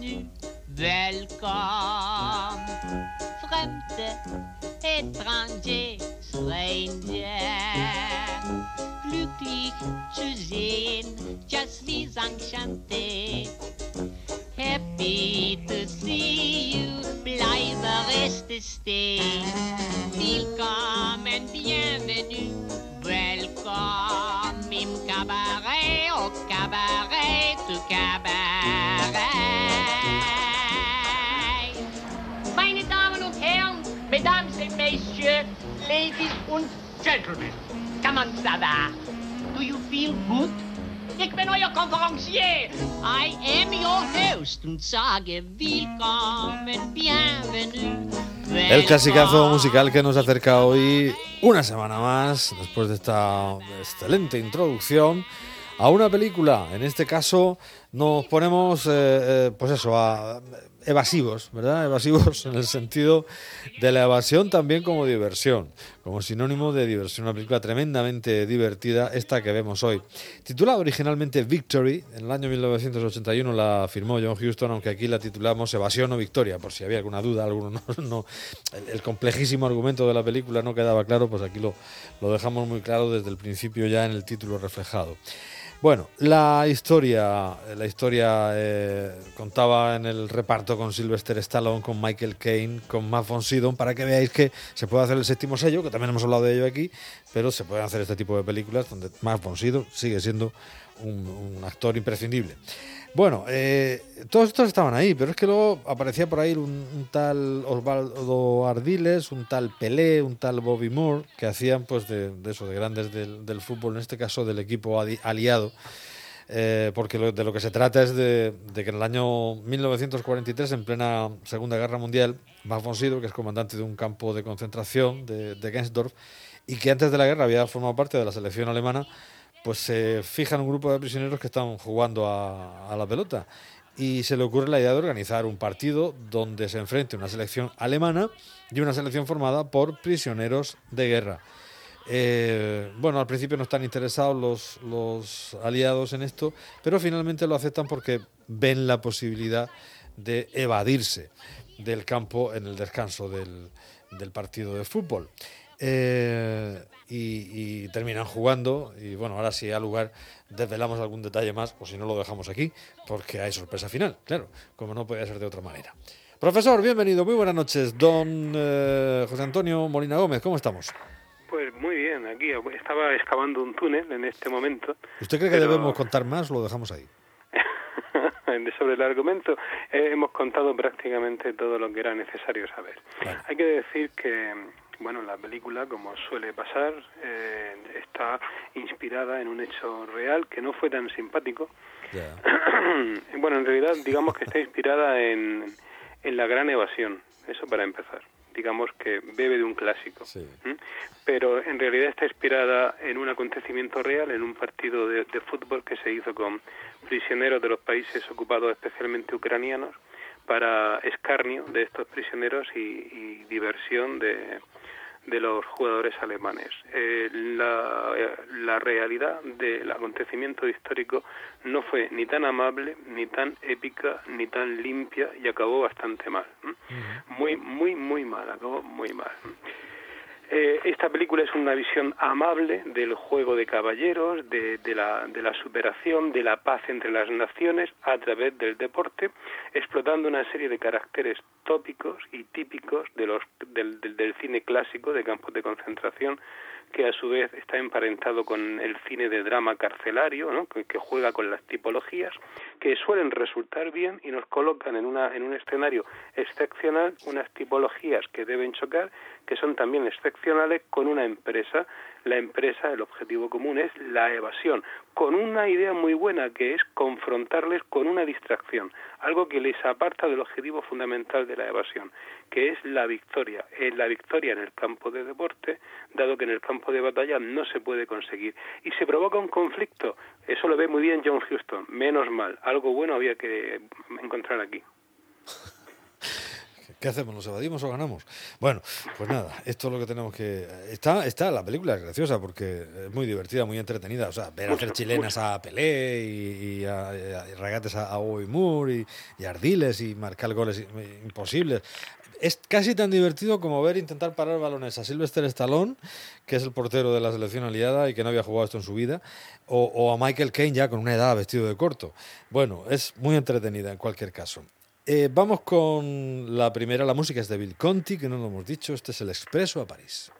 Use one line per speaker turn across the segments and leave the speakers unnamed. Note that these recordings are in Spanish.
welcome. Gentlemen, va? Do you feel good? Ik ben euer conferencier. I am your host und sage willkommen, bienvenue.
El clasicazo musical que nos acerca hoy una semana más, después de esta excelente introducción, a una película. En este caso nos ponemos, eh, eh, pues eso, a evasivos, ¿verdad? Evasivos en el sentido de la evasión también como diversión, como sinónimo de diversión. Una película tremendamente divertida, esta que vemos hoy. Titulada originalmente Victory, en el año 1981 la firmó John Huston, aunque aquí la titulamos Evasión o Victoria, por si había alguna duda, alguno no, el, complejísimo argumento de la película no quedaba claro, pues aquí lo dejamos muy claro desde el principio ya en el título reflejado. Bueno, la historia, la historia eh, contaba en el reparto con Sylvester Stallone, con Michael Caine, con Matt von para que veáis que se puede hacer el séptimo sello, que también hemos hablado de ello aquí, pero se pueden hacer este tipo de películas donde Matt von sigue siendo un actor imprescindible. Bueno, eh, todos estos estaban ahí, pero es que luego aparecía por ahí un, un, tal Osvaldo Ardiles, un tal Pelé, un tal Bobby Moore, que hacían pues de, de eso, de grandes del, del, fútbol, en este caso del equipo aliado, eh, porque lo, de lo que se trata es de, que en el año 1943, en plena Segunda Guerra Mundial, Max que es comandante de un campo de concentración de, de Gensdorf, y que antes de la guerra había formado parte de la selección alemana, pues se fijan un grupo de prisioneros que están jugando a, la pelota y se le ocurre la idea de organizar un partido donde se enfrente una selección alemana y una selección formada por prisioneros de guerra. Eh, bueno, al principio no están interesados los, aliados en esto, pero finalmente lo aceptan porque ven la posibilidad de evadirse del campo en el descanso del partido de fútbol. Eh, y, y, terminan jugando. Y bueno, ahora si sí, al lugar desvelamos algún detalle más, o si no lo dejamos aquí, porque hay sorpresa final, claro, como no puede ser de otra manera. Profesor, bienvenido, muy buenas noches. Don eh, José Antonio Molina Gómez, ¿cómo estamos?
Pues muy bien, aquí estaba excavando un túnel en este momento.
¿Usted cree que pero... debemos contar más o lo dejamos ahí?
sobre el argumento eh, hemos contado prácticamente todo lo que era necesario saber. Vale. Hay que decir que bueno, la película, como suele pasar, eh, está inspirada en un hecho real que no fue tan simpático.
Yeah.
bueno, en realidad, digamos que está inspirada en, en La Gran Evasión, eso para empezar. Digamos que bebe de un clásico.
Sí.
¿Mm? Pero en realidad está inspirada en un acontecimiento real, en un partido de, de fútbol que se hizo con prisioneros de los países ocupados, especialmente ucranianos, para escarnio de estos prisioneros y, y diversión de, de los jugadores alemanes. Eh, la, la, realidad del acontecimiento histórico no fue ni tan amable, ni tan épica, ni tan limpia y acabó bastante mal. Muy, muy, muy mal, acabó muy mal. Eh, esta película es una visión amable del juego de caballeros, de, de, la, de, la, superación, de la paz entre las naciones a través del deporte, explotando una serie de caracteres tópicos y típicos de los, del, del, cine clásico de campos de concentración, que a su vez está emparentado con el cine de drama carcelario, ¿no? que, que, juega con las tipologías, que suelen resultar bien y nos colocan en, una, en un escenario excepcional unas tipologías que deben chocar, que son también excepcionales con una empresa. La empresa, el objetivo común es la evasión, con una idea muy buena que es confrontarles con una distracción, algo que les aparta del objetivo fundamental de la evasión, que es la victoria, es la victoria en el campo de deporte, dado que en el campo de batalla no se puede conseguir. Y se provoca un conflicto, eso lo ve muy bien John Huston, menos mal, algo bueno había que encontrar aquí.
¿Qué hacemos? ¿Nos evadimos o ganamos? Bueno, pues nada, esto es lo que tenemos que... Está, está la película es graciosa porque es muy divertida, muy entretenida. O sea, ver hacer chilenas a Pelé y, a, regates a, a Moore y, Ardiles y marcar goles imposibles. Es casi tan divertido como ver intentar parar balones a Sylvester Stallone, que es el portero de la selección aliada y que no había jugado esto en su vida, o a Michael Caine ya con una edad vestido de corto. Bueno, es muy entretenida en cualquier caso. Eh, vamos con la primera, la música es de Bill Conti, que no lo hemos dicho, este es el Expreso a París.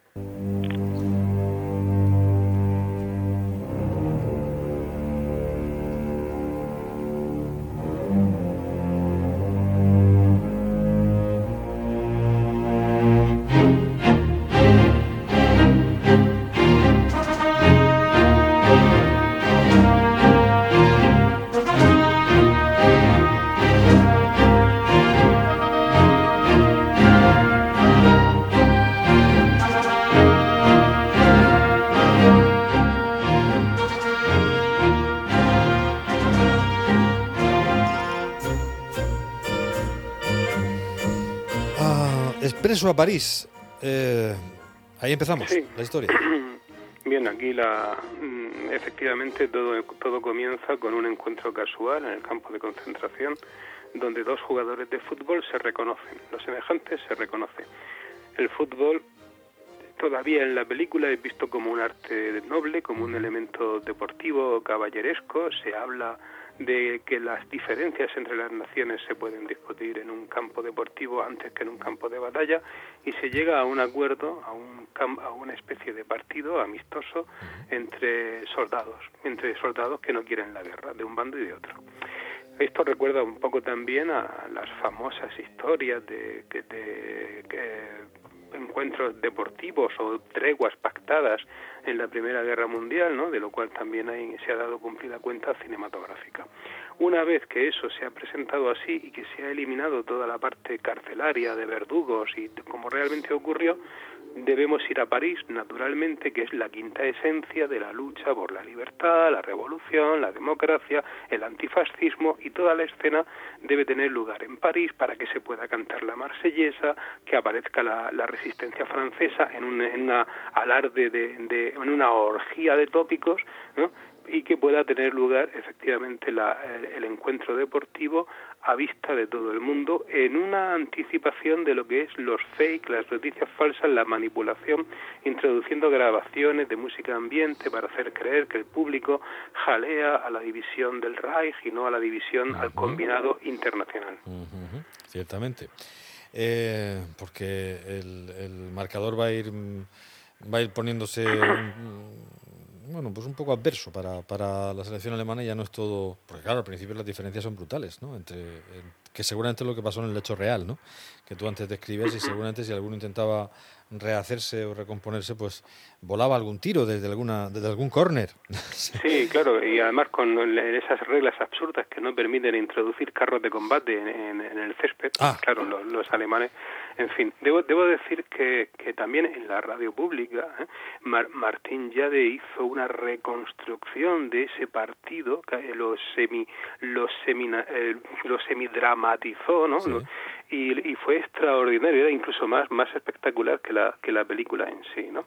A París. Eh, ahí empezamos la historia.
Bien, aquí la, mm, efectivamente todo, todo comienza con un encuentro casual en el campo de concentración donde dos jugadores de fútbol se reconocen, los semejantes se reconocen. El fútbol todavía en la película es visto como un arte noble, como un elemento deportivo caballeresco, se habla de que las diferencias entre las naciones se pueden discutir en un campo deportivo antes que en un campo de batalla y se llega a un acuerdo, a, un, a una especie de partido amistoso entre soldados, entre soldados que no quieren la guerra, de un bando y de otro. Esto recuerda un poco también a las famosas historias de, de, de encuentros deportivos o treguas pactadas en la Primera Guerra Mundial, ¿no? de lo cual también se ha dado cumplida cuenta cinematográfica. Una vez que eso se ha presentado así y que se ha eliminado toda la parte carcelaria de verdugos y como realmente ocurrió, debemos ir a París, naturalmente, que es la quinta esencia de la lucha por la libertad, la revolución, la democracia, el antifascismo y toda la escena debe tener lugar en París para que se pueda cantar la marsellesa, que aparezca la, resistencia francesa en, un, una alarde de, en una orgía de tópicos, ¿no? Y que pueda tener lugar efectivamente el, encuentro deportivo a vista de todo el mundo en una anticipación de lo que es los fake, las noticias falsas, la manipulación, introduciendo grabaciones de música ambiente para hacer creer que el público jalea a la división del Reich y no a la división al combinado internacional.
Ciertamente. Eh, porque el, el, marcador va a ir va a ir poniéndose bueno, pues un poco adverso para, para la selección alemana y ya no es todo, porque claro, al principio las diferencias son brutales, ¿no? Entre, que seguramente es lo que pasó en el hecho real, ¿no? Que tú antes describes y seguramente si alguno intentaba rehacerse o recomponerse, pues volaba algún tiro desde alguna desde algún córner.
sí, claro, y además con esas reglas absurdas que no permiten introducir carros de combate en, el césped, ah. claro, los, alemanes, en fin, debo, debo decir que, que también en la radio pública ¿eh? Martín Yade hizo una reconstrucción de ese partido, que lo semi lo semi eh, lo semidramatizó, ¿no? y, fue extraordinario, era incluso más más espectacular que la que la película en sí, ¿no?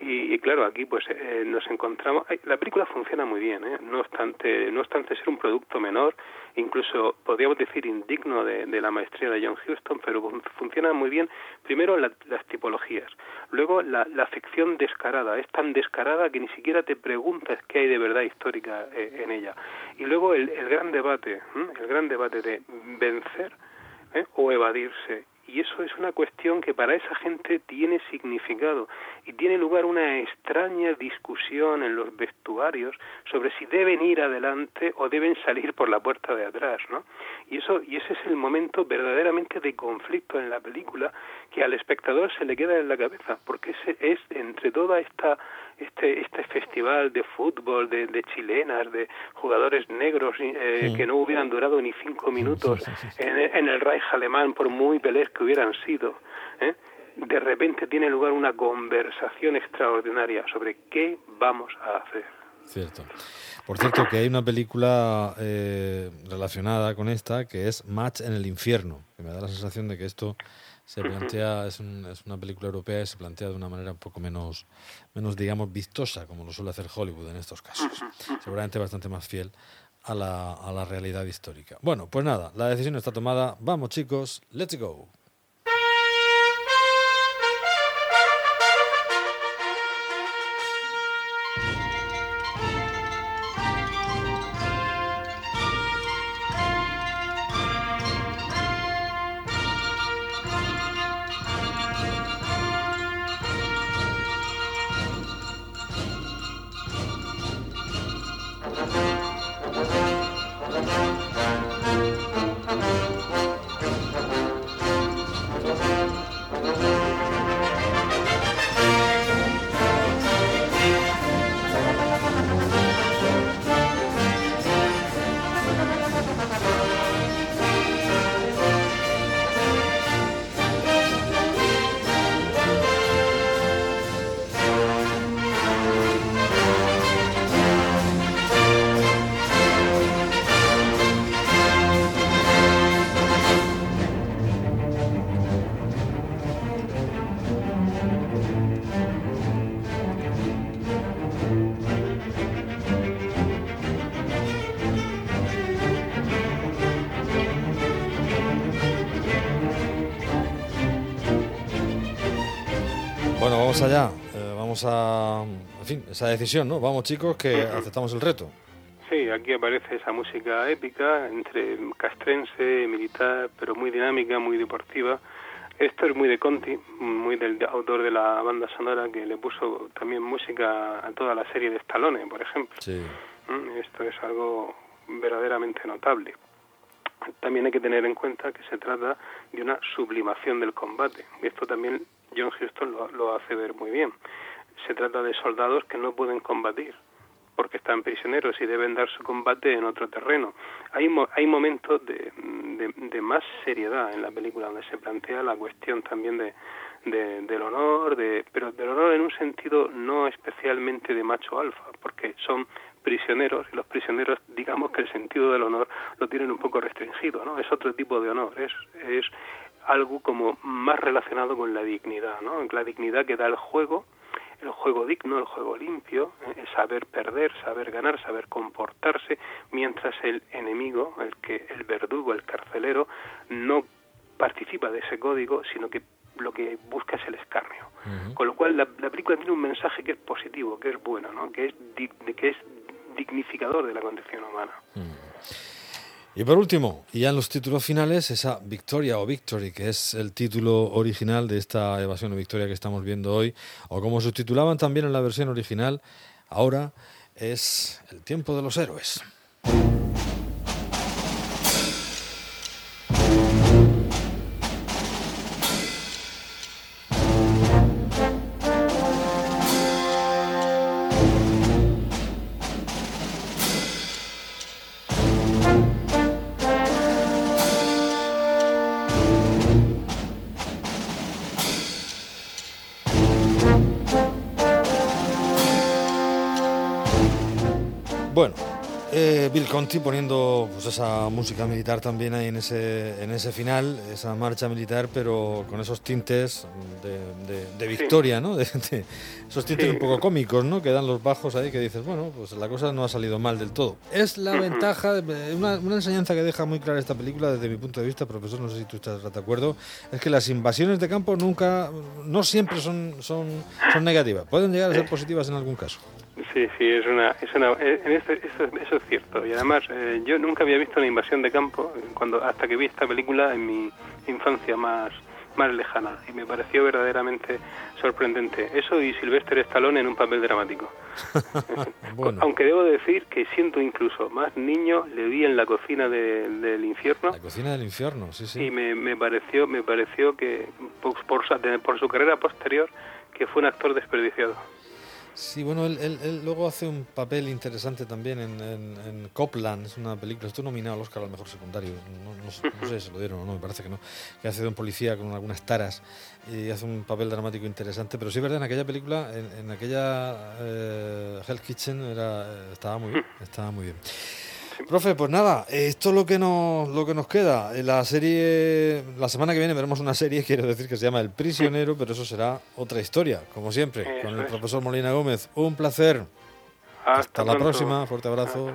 y, claro, aquí pues eh, nos encontramos, la película funciona muy bien, ¿eh? no obstante no obstante ser un producto menor, incluso podríamos decir indigno de, la maestría de John Huston, pero funciona muy bien. Primero las tipologías, luego la, la ficción descarada, es tan descarada que ni siquiera te preguntas qué hay de verdad histórica eh, en ella. Y luego el, el gran debate, el gran debate de vencer ¿eh? o evadirse. Y eso es una cuestión que para esa gente tiene significado y tiene lugar una extraña discusión en los vestuarios sobre si deben ir adelante o deben salir por la puerta de atrás, ¿no? Y eso y ese es el momento verdaderamente de conflicto en la película que al espectador se le queda en la cabeza, porque es, es entre toda esta este este festival de fútbol de, de chilenas de jugadores negros eh, que no hubieran durado ni cinco minutos en, el Reich alemán por muy pelés que hubieran sido ¿eh? de repente tiene lugar una conversación extraordinaria sobre qué vamos a hacer
cierto por cierto que hay una película eh, relacionada con esta que es Match en el infierno que me da la sensación de que esto se plantea, es, es, una película europea y se plantea de una manera un poco menos, menos, digamos, vistosa, como lo suele hacer Hollywood en estos casos. Seguramente bastante más fiel a la, a la realidad histórica. Bueno, pues nada, la decisión está tomada. Vamos chicos, let's go. Vamos allá, eh, vamos a, en fin, esa decisión, ¿no? Vamos chicos, que aceptamos el reto.
Sí, aquí aparece esa música épica, entre castrense, militar, pero muy dinámica, muy deportiva. Esto es muy de Conti, muy del autor de la banda sonora que le puso también música a toda la serie de Stallone, por ejemplo.
Sí.
Mm, esto es algo verdaderamente notable. También hay que tener en cuenta que se trata de una sublimación del combate. Y esto también John Huston lo, hace ver muy bien. Se trata de soldados que no pueden combatir porque están prisioneros y deben dar su combate en otro terreno. Hay, hay momentos de, de, más seriedad en la película donde se plantea la cuestión también de, del honor, de, pero del honor en un sentido no especialmente de macho alfa, porque son prisioneros y los prisioneros digamos que el sentido del honor lo tienen un poco restringido, ¿no? Es otro tipo de honor, es, es algo como más relacionado con la dignidad, ¿no? La dignidad que da el juego, el juego digno, el juego limpio, ¿eh? saber perder, saber ganar, saber comportarse, mientras el enemigo, el que el verdugo, el carcelero, no participa de ese código, sino que lo que busca es el escarnio. Con lo cual la, película tiene un mensaje que es positivo, que es bueno, ¿no? que es que es dignificador de la condición humana.
Y por último, y ya en los títulos finales, esa Victoria o Victory, que es el título original de esta evasión o victoria que estamos viendo hoy, o como subtitulaban también en la versión original, ahora es el tiempo de los héroes. Conti poniendo pues, esa música militar también ahí en ese, en ese final, esa marcha militar, pero con esos tintes de, victoria, ¿no? De, esos tintes un poco cómicos, ¿no? Que dan los bajos ahí que dices, bueno, pues la cosa no ha salido mal del todo. Es la ventaja, una, una enseñanza que deja muy clara esta película desde mi punto de vista, profesor, no sé si tú estás de acuerdo, es que las invasiones de campo nunca, no siempre son, son, son negativas, pueden llegar a ser positivas en algún caso.
Sí, sí, es una, es una eh, en este, eso, eso, es cierto. Y además, eh, yo nunca había visto una invasión de campo cuando hasta que vi esta película en mi infancia más, más lejana y me pareció verdaderamente sorprendente. Eso y Sylvester Stallone en un papel dramático. Aunque debo decir que siento incluso más niño, le vi en la cocina del infierno.
La cocina del infierno, sí, sí.
Y me, me pareció, me pareció que por, por, por su carrera posterior que fue un actor desperdiciado.
Sí, bueno, él, luego hace un papel interesante también en, en, Copland, es una película, estuvo nominado al Oscar al mejor secundario, no, sé si se lo dieron o no, me parece que no, que hace de un policía con algunas taras y hace un papel dramático interesante, pero sí es verdad, en aquella película, en, aquella eh, Hell Kitchen era, estaba muy bien, estaba muy bien. Profe, pues nada, esto es lo que nos, lo que nos queda. La serie, la semana que viene veremos una serie, quiero decir, que se llama El Prisionero, pero eso será otra historia, como siempre,
Eso
con el
es.
profesor Molina Gómez. Un placer. Hasta, la próxima, fuerte abrazo.